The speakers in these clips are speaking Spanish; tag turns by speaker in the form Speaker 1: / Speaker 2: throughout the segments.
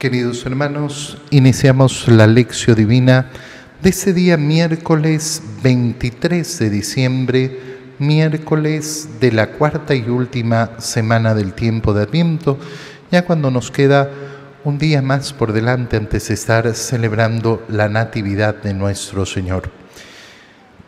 Speaker 1: Queridos hermanos, iniciamos la lección divina de ese día miércoles 23 de diciembre, miércoles de la cuarta y última semana del tiempo de Adviento, ya cuando nos queda un día más por delante antes de estar celebrando la Natividad de nuestro Señor.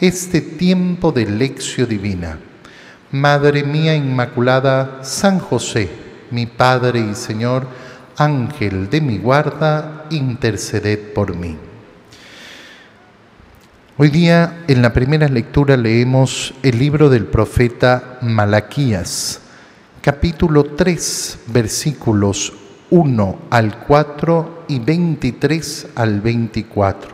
Speaker 1: este tiempo de lección divina. Madre mía Inmaculada, San José, mi Padre y Señor, Ángel de mi guarda, interceded por mí. Hoy día en la primera lectura leemos el libro del profeta Malaquías, capítulo 3, versículos 1 al 4 y 23 al 24.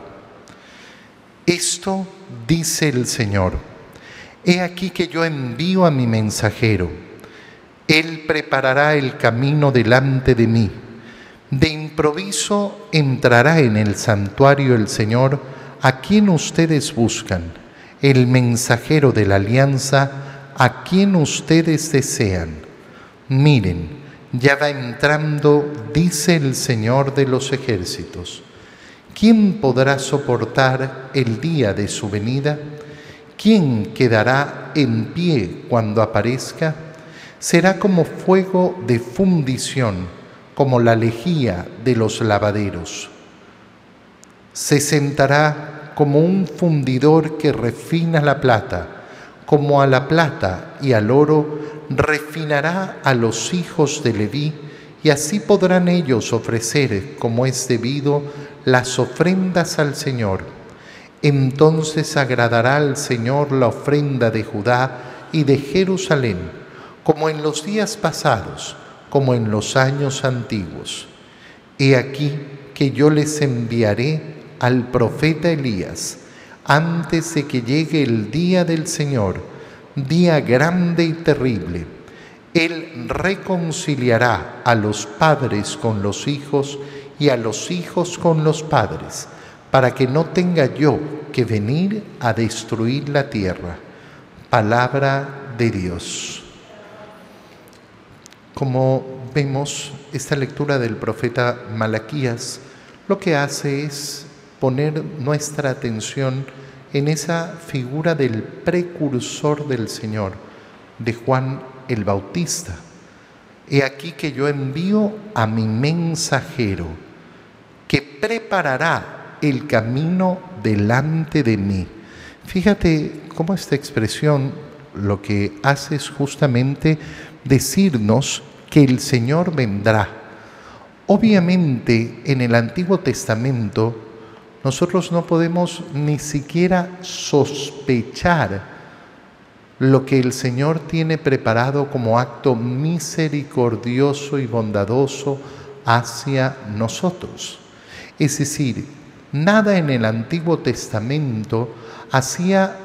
Speaker 1: Esto dice el Señor, he aquí que yo envío a mi mensajero, él preparará el camino delante de mí. De improviso entrará en el santuario el Señor, a quien ustedes buscan, el mensajero de la alianza, a quien ustedes desean. Miren, ya va entrando, dice el Señor de los ejércitos. ¿Quién podrá soportar el día de su venida? ¿Quién quedará en pie cuando aparezca? Será como fuego de fundición, como la lejía de los lavaderos. Se sentará como un fundidor que refina la plata, como a la plata y al oro refinará a los hijos de Leví, y así podrán ellos ofrecer, como es debido, las ofrendas al Señor. Entonces agradará al Señor la ofrenda de Judá y de Jerusalén, como en los días pasados, como en los años antiguos. He aquí que yo les enviaré al profeta Elías antes de que llegue el día del Señor, día grande y terrible. Él reconciliará a los padres con los hijos y a los hijos con los padres, para que no tenga yo que venir a destruir la tierra. Palabra de Dios. Como vemos, esta lectura del profeta Malaquías lo que hace es poner nuestra atención en esa figura del precursor del Señor, de Juan el Bautista. He aquí que yo envío a mi mensajero que preparará el camino delante de mí. Fíjate cómo esta expresión lo que hace es justamente decirnos que el Señor vendrá. Obviamente en el Antiguo Testamento nosotros no podemos ni siquiera sospechar lo que el Señor tiene preparado como acto misericordioso y bondadoso hacia nosotros. Es decir, nada en el Antiguo Testamento hacía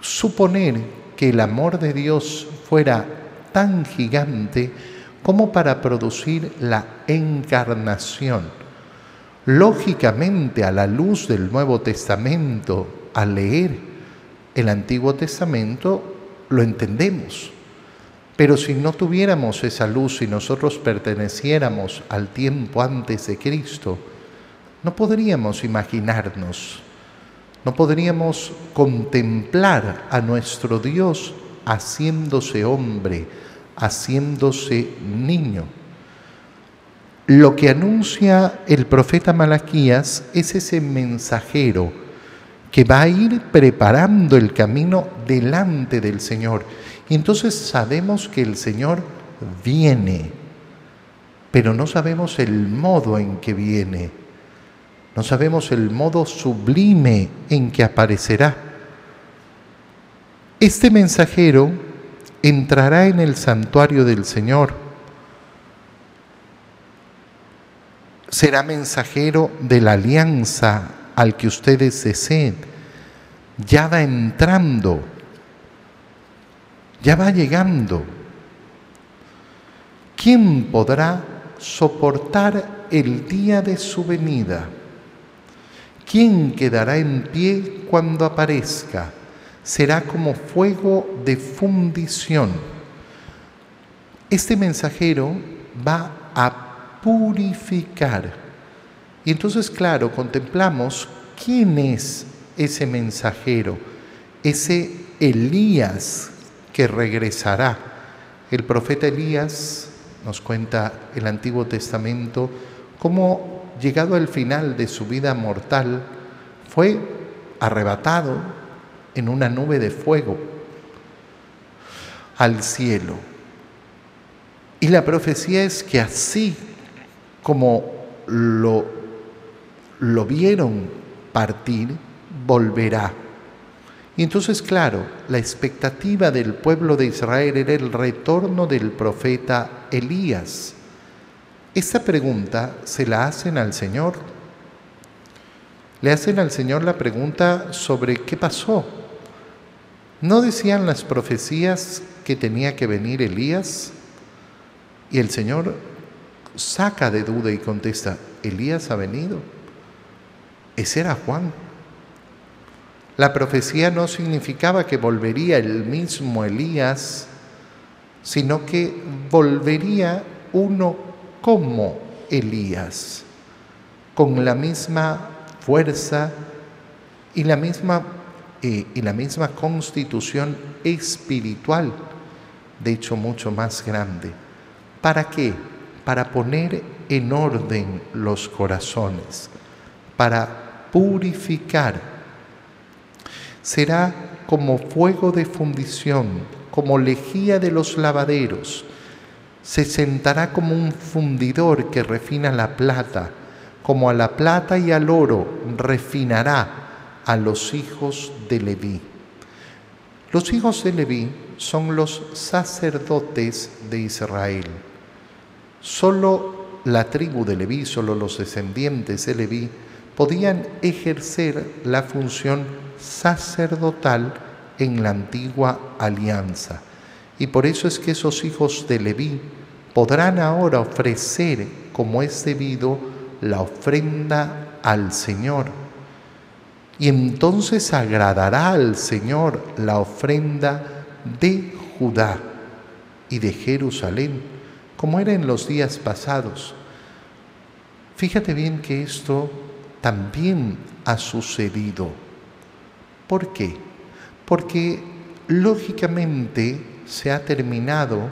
Speaker 1: suponer que el amor de Dios fuera tan gigante como para producir la encarnación. Lógicamente, a la luz del Nuevo Testamento, al leer el Antiguo Testamento, lo entendemos. Pero si no tuviéramos esa luz y nosotros perteneciéramos al tiempo antes de Cristo, no podríamos imaginarnos, no podríamos contemplar a nuestro Dios haciéndose hombre, haciéndose niño. Lo que anuncia el profeta Malaquías es ese mensajero que va a ir preparando el camino delante del Señor. Y entonces sabemos que el Señor viene, pero no sabemos el modo en que viene no sabemos el modo sublime en que aparecerá. Este mensajero entrará en el santuario del Señor. será mensajero de la alianza al que ustedes deseen. Ya va entrando, ya va llegando. ¿Quién podrá soportar el día de su venida? ¿Quién quedará en pie cuando aparezca? Será como fuego de fundición. Este mensajero va a purificar. Y entonces, claro, contemplamos quién es ese mensajero, ese Elías que regresará. El profeta Elías nos cuenta el Antiguo Testamento cómo llegado al final de su vida mortal fue arrebatado en una nube de fuego al cielo. Y la profecía es que así como lo, lo vieron partir, volverá. Y entonces, claro, la expectativa del pueblo de Israel era el retorno del profeta Elías. Esta pregunta se la hacen al Señor. Le hacen al Señor la pregunta sobre qué pasó. ¿No decían las profecías que tenía que venir Elías? Y el Señor saca de duda y contesta, Elías ha venido. Ese era Juan. La profecía no significaba que volvería el mismo Elías, sino que volvería uno como Elías, con la misma fuerza y la misma, y la misma constitución espiritual, de hecho mucho más grande. ¿Para qué? Para poner en orden los corazones, para purificar será como fuego de fundición, como lejía de los lavaderos. Se sentará como un fundidor que refina la plata, como a la plata y al oro refinará a los hijos de Leví. Los hijos de Leví son los sacerdotes de Israel. Solo la tribu de Leví, solo los descendientes de Leví podían ejercer la función sacerdotal en la antigua alianza. Y por eso es que esos hijos de Leví podrán ahora ofrecer, como es debido, la ofrenda al Señor. Y entonces agradará al Señor la ofrenda de Judá y de Jerusalén, como era en los días pasados. Fíjate bien que esto también ha sucedido. ¿Por qué? Porque lógicamente se ha terminado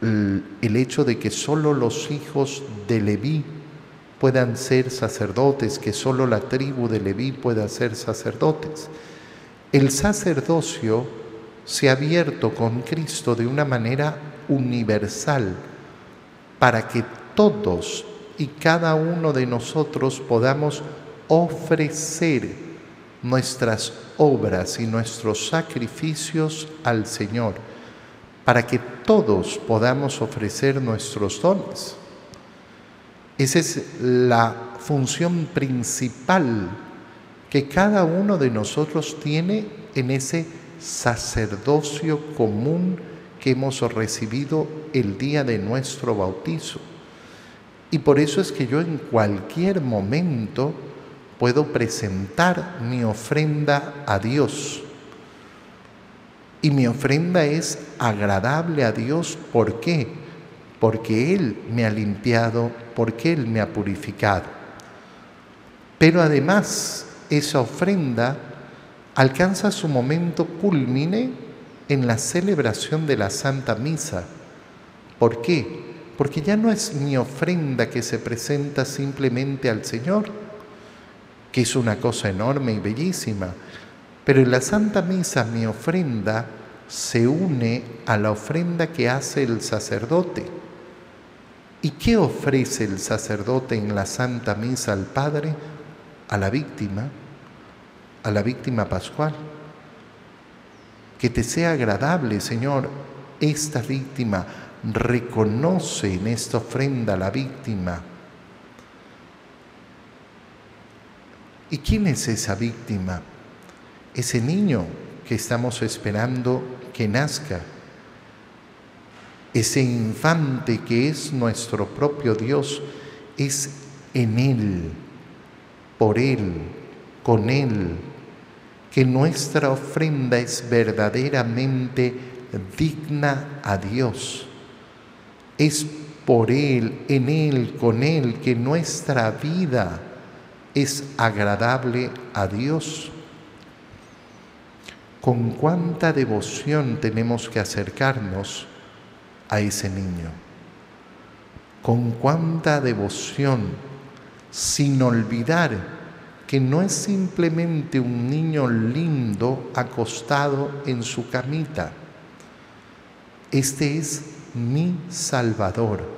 Speaker 1: el hecho de que solo los hijos de Leví puedan ser sacerdotes, que solo la tribu de Leví pueda ser sacerdotes. El sacerdocio se ha abierto con Cristo de una manera universal para que todos y cada uno de nosotros podamos ofrecer nuestras obras y nuestros sacrificios al Señor, para que todos podamos ofrecer nuestros dones. Esa es la función principal que cada uno de nosotros tiene en ese sacerdocio común que hemos recibido el día de nuestro bautizo. Y por eso es que yo en cualquier momento puedo presentar mi ofrenda a Dios. Y mi ofrenda es agradable a Dios. ¿Por qué? Porque Él me ha limpiado, porque Él me ha purificado. Pero además, esa ofrenda alcanza su momento culmine en la celebración de la Santa Misa. ¿Por qué? porque ya no es mi ofrenda que se presenta simplemente al Señor, que es una cosa enorme y bellísima, pero en la Santa Misa mi ofrenda se une a la ofrenda que hace el sacerdote. ¿Y qué ofrece el sacerdote en la Santa Misa al Padre? A la víctima, a la víctima pascual. Que te sea agradable, Señor, esta víctima reconoce en esta ofrenda a la víctima ¿Y quién es esa víctima? Ese niño que estamos esperando que nazca. Ese infante que es nuestro propio Dios es en Él, por Él, con Él, que nuestra ofrenda es verdaderamente digna a Dios. Es por Él, en Él, con Él, que nuestra vida es agradable a Dios. Con cuánta devoción tenemos que acercarnos a ese niño. Con cuánta devoción, sin olvidar que no es simplemente un niño lindo acostado en su camita. Este es mi Salvador,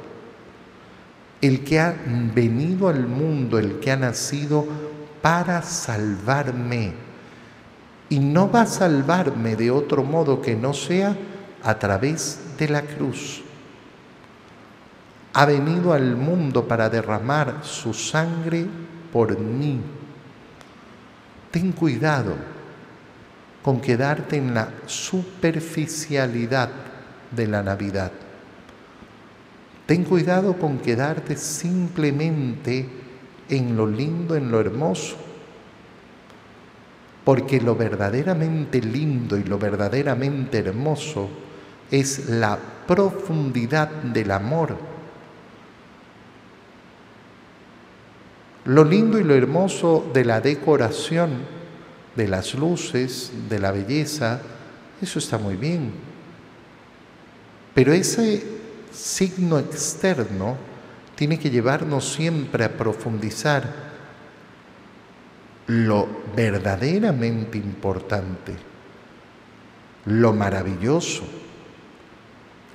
Speaker 1: el que ha venido al mundo, el que ha nacido para salvarme. Y no va a salvarme de otro modo que no sea a través de la cruz. Ha venido al mundo para derramar su sangre por mí. Ten cuidado con quedarte en la superficialidad de la Navidad. Ten cuidado con quedarte simplemente en lo lindo, en lo hermoso. Porque lo verdaderamente lindo y lo verdaderamente hermoso es la profundidad del amor. Lo lindo y lo hermoso de la decoración, de las luces, de la belleza, eso está muy bien. Pero ese signo externo tiene que llevarnos siempre a profundizar lo verdaderamente importante, lo maravilloso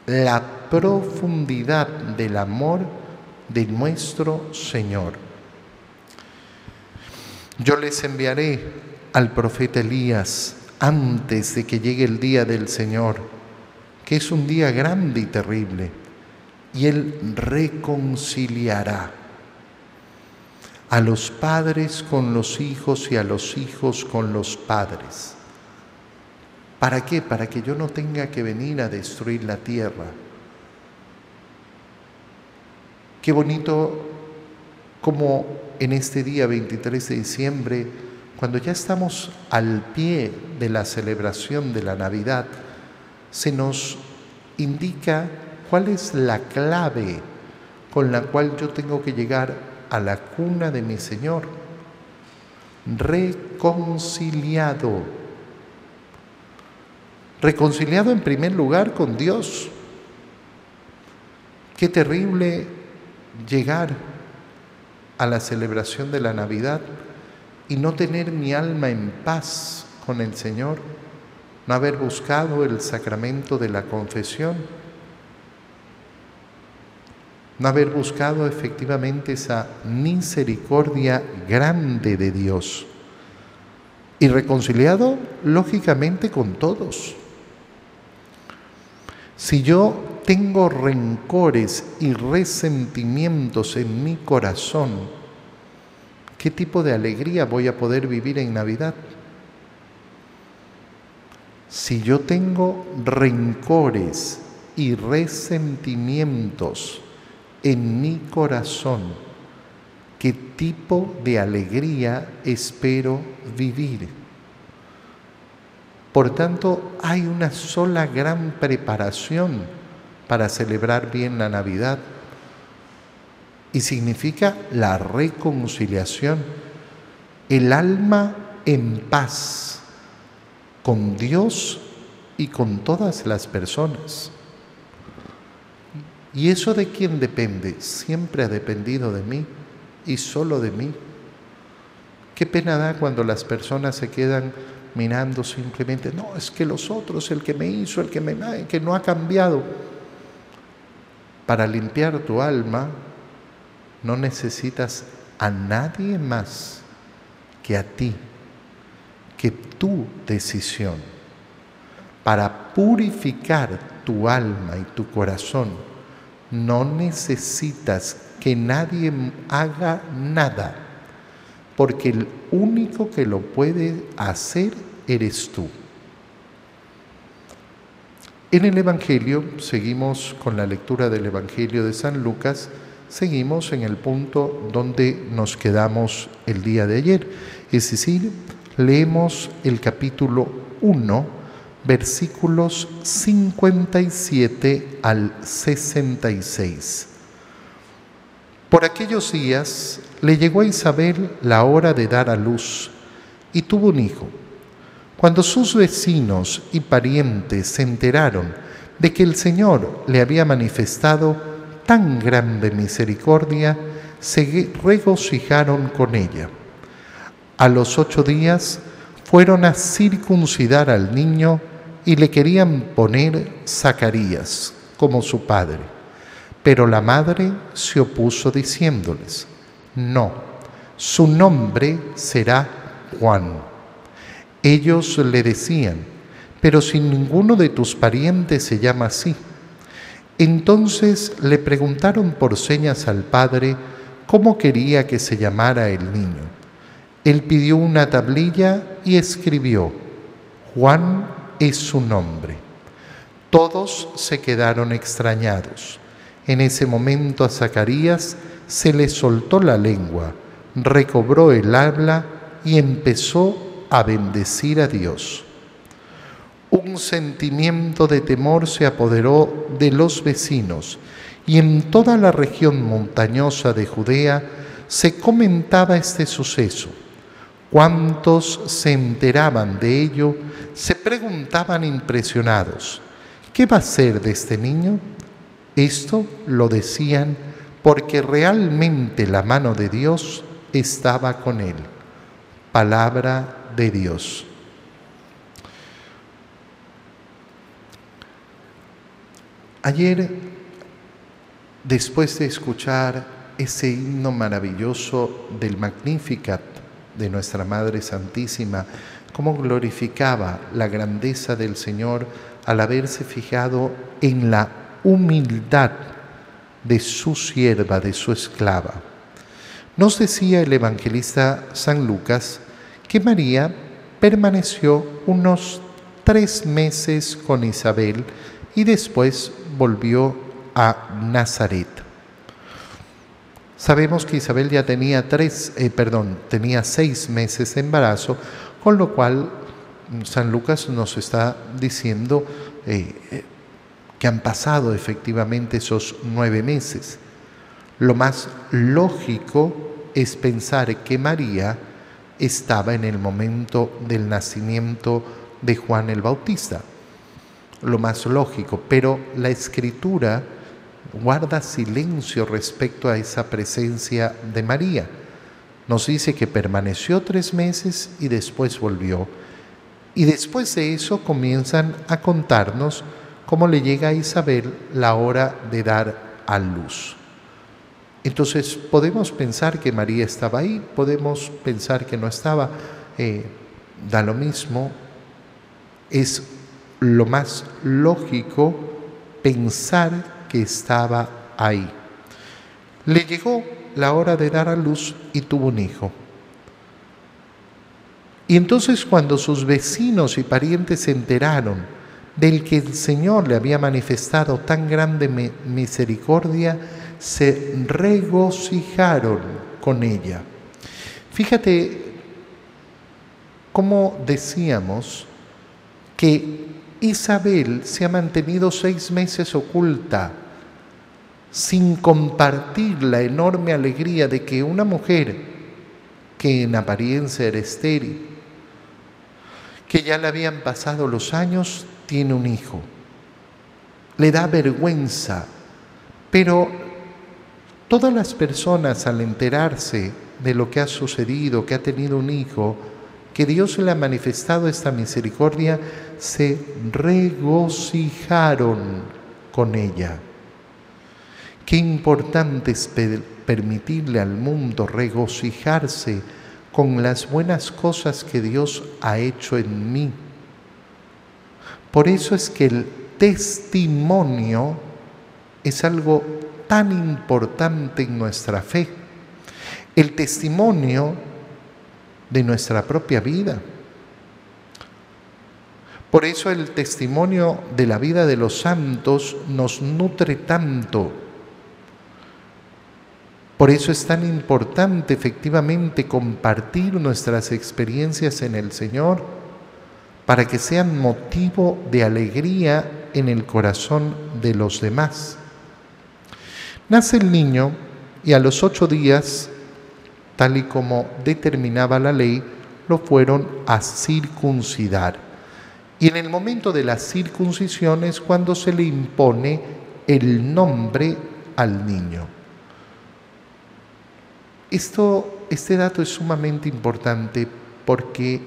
Speaker 1: la profundidad del amor de nuestro Señor. Yo les enviaré al profeta Elías antes de que llegue el día del Señor, que es un día grande y terrible, y Él reconciliará a los padres con los hijos y a los hijos con los padres ¿Para qué? Para que yo no tenga que venir a destruir la tierra. Qué bonito como en este día 23 de diciembre, cuando ya estamos al pie de la celebración de la Navidad, se nos indica cuál es la clave con la cual yo tengo que llegar a la cuna de mi Señor. Reconciliado reconciliado en primer lugar con Dios. Qué terrible llegar a la celebración de la Navidad y no tener mi alma en paz con el Señor, no haber buscado el sacramento de la confesión, haber buscado efectivamente esa misericordia grande de Dios y reconciliado lógicamente con todos. Si yo tengo rencores y resentimientos en mi corazón, ¿qué tipo de alegría voy a poder vivir en Navidad? Si yo tengo rencores y resentimientos en mi corazón, ¿qué tipo de alegría espero vivir? Por tanto, hay una sola gran preparación para celebrar bien la Navidad y significa la reconciliación, el alma en paz con Dios y con todas las personas. ¿Y eso de quién depende? Siempre ha dependido de mí y solo de mí. Qué pena da cuando las personas se quedan mirando simplemente, no, es que los otros, el que me hizo, el que me que no ha cambiado. Para limpiar tu alma no necesitas a nadie más que a ti, que tu decisión. Para purificar tu alma y tu corazón, no necesitas que nadie haga nada porque el único que lo puede hacer eres tú. En el Evangelio, seguimos con la lectura del Evangelio de San Lucas, seguimos en el punto donde nos quedamos el día de ayer, es decir, leemos el capítulo 1, versículos 57 al 66. Por aquellos días le llegó a Isabel la hora de dar a luz y tuvo un hijo. Cuando sus vecinos y parientes se enteraron de que el Señor le había manifestado tan grande misericordia, se regocijaron con ella. A los ocho días fueron a circuncidar al niño y le querían poner Zacarías como su padre. Pero la madre se opuso diciéndoles, no, su nombre será Juan. Ellos le decían, pero si ninguno de tus parientes se llama así. Entonces le preguntaron por señas al padre cómo quería que se llamara el niño. Él pidió una tablilla y escribió, Juan es su nombre. Todos se quedaron extrañados. En ese momento a Zacarías se le soltó la lengua, recobró el habla y empezó a bendecir a Dios. Un sentimiento de temor se apoderó de los vecinos y en toda la región montañosa de Judea se comentaba este suceso. Cuantos se enteraban de ello se preguntaban impresionados, ¿qué va a ser de este niño? Esto lo decían porque realmente la mano de Dios estaba con él. Palabra de Dios. Ayer, después de escuchar ese himno maravilloso del Magnificat de nuestra Madre Santísima, cómo glorificaba la grandeza del Señor al haberse fijado en la humildad de su sierva, de su esclava. Nos decía el evangelista San Lucas que María permaneció unos tres meses con Isabel y después volvió a Nazaret. Sabemos que Isabel ya tenía tres, eh, perdón, tenía seis meses de embarazo, con lo cual San Lucas nos está diciendo eh, eh, que han pasado efectivamente esos nueve meses. Lo más lógico es pensar que María estaba en el momento del nacimiento de Juan el Bautista. Lo más lógico, pero la escritura guarda silencio respecto a esa presencia de María. Nos dice que permaneció tres meses y después volvió. Y después de eso comienzan a contarnos cómo le llega a Isabel la hora de dar a luz. Entonces podemos pensar que María estaba ahí, podemos pensar que no estaba, eh, da lo mismo, es lo más lógico pensar estaba ahí. Le llegó la hora de dar a luz y tuvo un hijo. Y entonces cuando sus vecinos y parientes se enteraron, del que el Señor le había manifestado tan grande misericordia, se regocijaron con ella. Fíjate cómo decíamos que Isabel se ha mantenido seis meses oculta sin compartir la enorme alegría de que una mujer que en apariencia era estéril, que ya le habían pasado los años, tiene un hijo. Le da vergüenza, pero todas las personas al enterarse de lo que ha sucedido, que ha tenido un hijo, que Dios le ha manifestado esta misericordia, se regocijaron con ella. Qué importante es permitirle al mundo regocijarse con las buenas cosas que Dios ha hecho en mí por eso es que el testimonio es algo tan importante en nuestra fe. El testimonio de nuestra propia vida. Por eso el testimonio de la vida de los santos nos nutre tanto. Por eso es tan importante efectivamente compartir nuestras experiencias en el Señor para que sean motivo de alegría en el corazón de los demás. Nace el niño y a los ocho días, tal y como determinaba la ley, lo fueron a circuncidar. Y en el momento de la circuncisión es cuando se le impone el nombre al niño. Esto, este dato es sumamente importante porque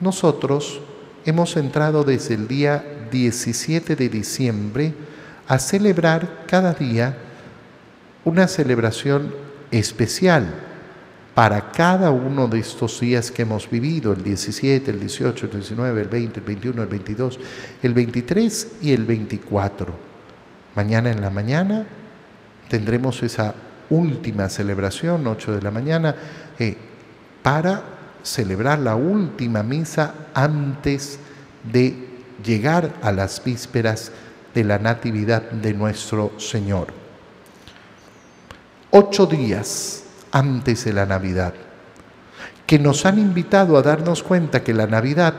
Speaker 1: nosotros hemos entrado desde el día 17 de diciembre a celebrar cada día una celebración especial para cada uno de estos días que hemos vivido, el 17, el 18, el 19, el 20, el 21, el 22, el 23 y el 24. Mañana en la mañana tendremos esa última celebración, 8 de la mañana, eh, para celebrar la última misa antes de llegar a las vísperas de la Natividad de nuestro Señor. Ocho días antes de la Navidad, que nos han invitado a darnos cuenta que la Navidad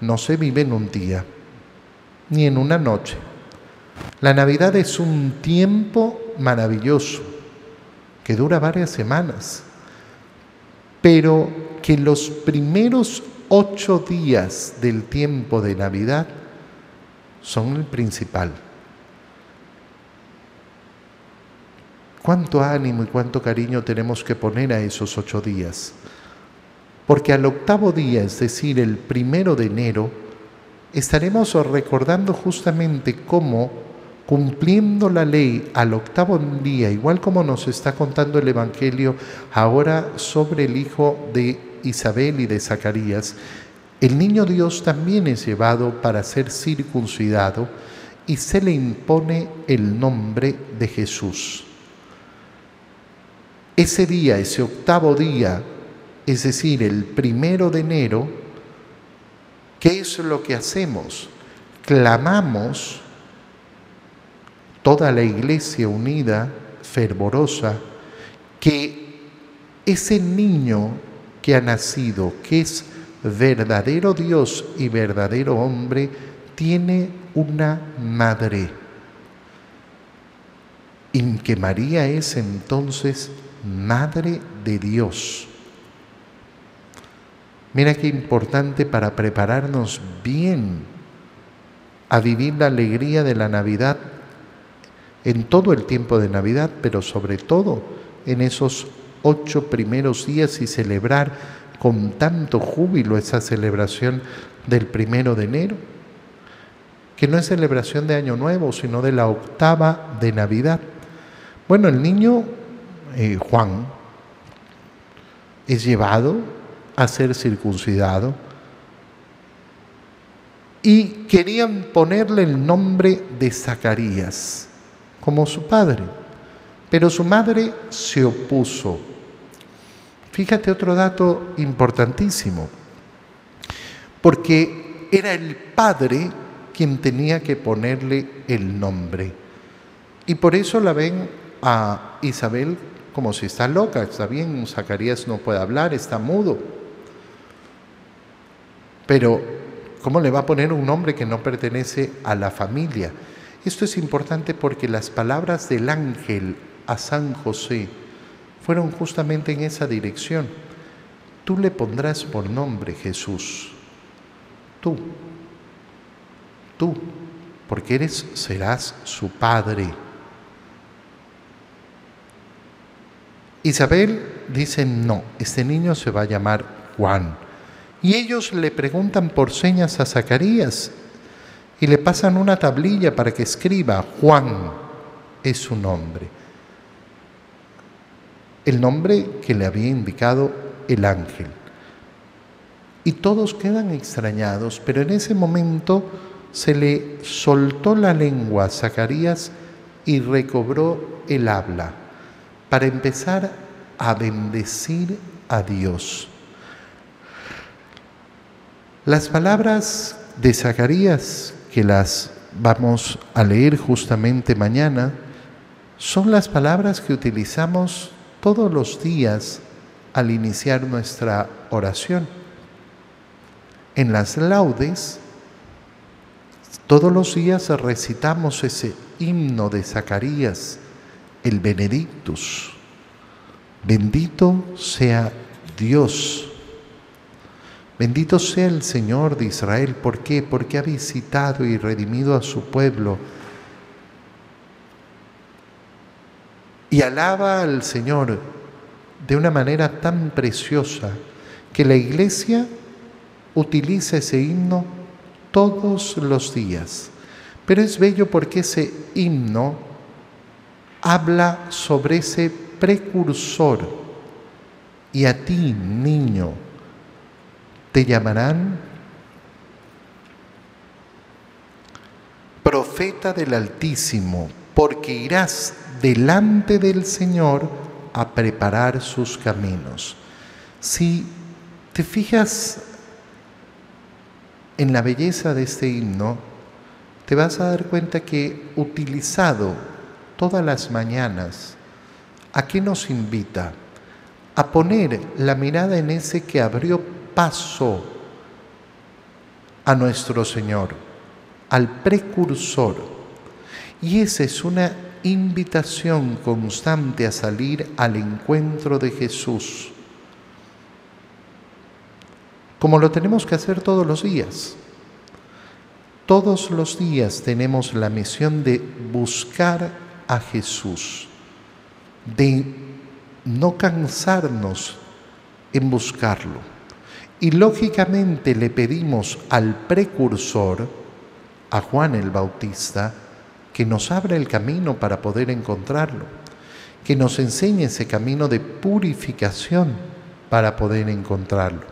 Speaker 1: no se vive en un día, ni en una noche. La Navidad es un tiempo maravilloso, que dura varias semanas, pero que los primeros ocho días del tiempo de Navidad son el principal. cuánto ánimo y cuánto cariño tenemos que poner a esos ocho días. Porque al octavo día, es decir, el primero de enero, estaremos recordando justamente cómo, cumpliendo la ley al octavo día, igual como nos está contando el Evangelio ahora sobre el hijo de Isabel y de Zacarías, el niño Dios también es llevado para ser circuncidado y se le impone el nombre de Jesús. Ese día, ese octavo día, es decir, el primero de enero, ¿qué es lo que hacemos? Clamamos toda la iglesia unida, fervorosa, que ese niño que ha nacido, que es verdadero Dios y verdadero hombre, tiene una madre. Y que María es entonces Madre de Dios. Mira qué importante para prepararnos bien a vivir la alegría de la Navidad en todo el tiempo de Navidad, pero sobre todo en esos ocho primeros días y celebrar con tanto júbilo esa celebración del primero de enero, que no es celebración de Año Nuevo, sino de la octava de Navidad. Bueno, el niño eh, Juan es llevado a ser circuncidado y querían ponerle el nombre de Zacarías como su padre, pero su madre se opuso. Fíjate otro dato importantísimo, porque era el padre quien tenía que ponerle el nombre. Y por eso la ven a Isabel como si está loca, está bien, Zacarías no puede hablar, está mudo. Pero, ¿cómo le va a poner un nombre que no pertenece a la familia? Esto es importante porque las palabras del ángel a San José fueron justamente en esa dirección. Tú le pondrás por nombre Jesús. Tú. Tú. Porque eres, serás su padre. Isabel dice, no, este niño se va a llamar Juan. Y ellos le preguntan por señas a Zacarías y le pasan una tablilla para que escriba, Juan es su nombre. El nombre que le había indicado el ángel. Y todos quedan extrañados, pero en ese momento se le soltó la lengua a Zacarías y recobró el habla para empezar a bendecir a Dios. Las palabras de Zacarías, que las vamos a leer justamente mañana, son las palabras que utilizamos todos los días al iniciar nuestra oración. En las laudes, todos los días recitamos ese himno de Zacarías, el Benedictus. Bendito sea Dios. Bendito sea el Señor de Israel. ¿Por qué? Porque ha visitado y redimido a su pueblo. Y alaba al Señor de una manera tan preciosa que la iglesia utiliza ese himno todos los días. Pero es bello porque ese himno habla sobre ese precursor. Y a ti, niño, te llamarán profeta del Altísimo, porque irás delante del Señor a preparar sus caminos. Si te fijas en la belleza de este himno, te vas a dar cuenta que utilizado todas las mañanas, ¿a qué nos invita? A poner la mirada en ese que abrió paso a nuestro Señor, al precursor. Y esa es una invitación constante a salir al encuentro de Jesús, como lo tenemos que hacer todos los días. Todos los días tenemos la misión de buscar a Jesús, de no cansarnos en buscarlo. Y lógicamente le pedimos al precursor, a Juan el Bautista, que nos abra el camino para poder encontrarlo, que nos enseñe ese camino de purificación para poder encontrarlo.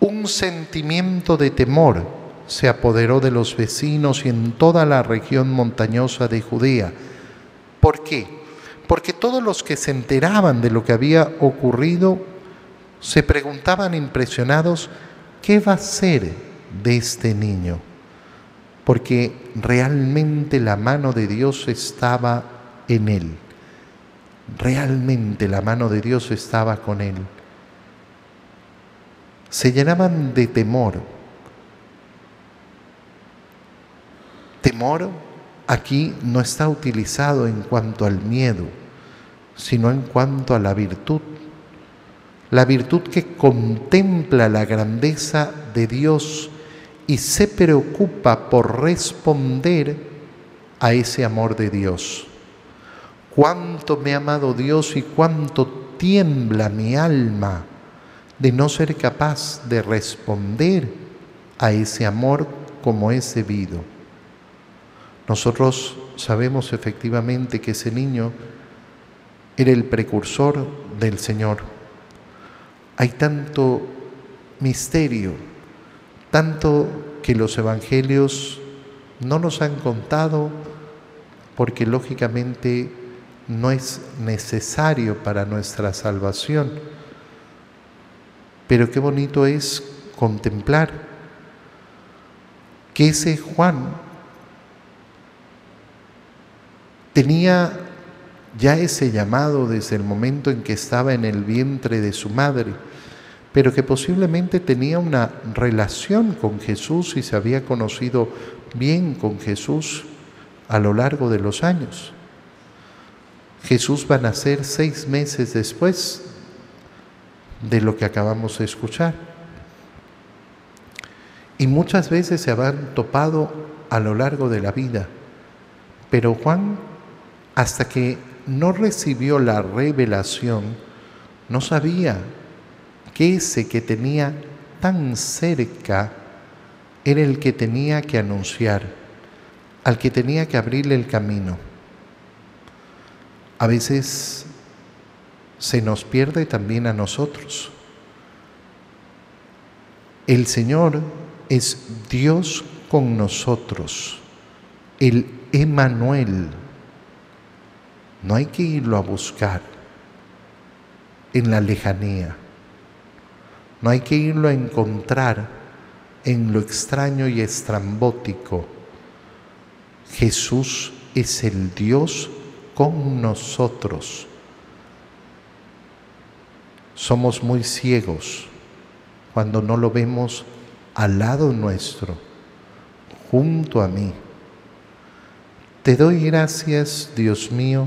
Speaker 1: Un sentimiento de temor se apoderó de los vecinos y en toda la región montañosa de Judea. ¿Por qué? Porque todos los que se enteraban de lo que había ocurrido se preguntaban impresionados, ¿qué va a ser de este niño? porque realmente la mano de Dios estaba en él. Realmente la mano de Dios estaba con él. Se llenaban de temor. Temor aquí no está utilizado en cuanto al miedo, sino en cuanto a la virtud. La virtud que contempla la grandeza de Dios y se preocupa por responder a ese amor de Dios. Cuánto me ha amado Dios y cuánto tiembla mi alma de no ser capaz de responder a ese amor como es debido. Nosotros sabemos efectivamente que ese niño era el precursor del Señor. Hay tanto misterio tanto que los evangelios no nos han contado porque lógicamente no es necesario para nuestra salvación. Pero qué bonito es contemplar que ese Juan tenía ya ese llamado desde el momento en que estaba en el vientre de su madre pero que posiblemente tenía una relación con Jesús y se había conocido bien con Jesús a lo largo de los años. Jesús va a nacer seis meses después de lo que acabamos de escuchar. Y muchas veces se habían topado a lo largo de la vida. Pero Juan, hasta que no recibió la revelación, no sabía que ese que tenía tan cerca era el que tenía que anunciar, al que tenía que abrirle el camino. A veces se nos pierde también a nosotros. El Señor es Dios con nosotros, el Emanuel. No hay que irlo a buscar en la lejanía. No hay que irlo a encontrar en lo extraño y estrambótico. Jesús es el Dios con nosotros. Somos muy ciegos cuando no lo vemos al lado nuestro, junto a mí. Te doy gracias, Dios mío,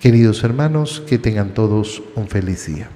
Speaker 1: Queridos hermanos, que tengan todos un feliz día.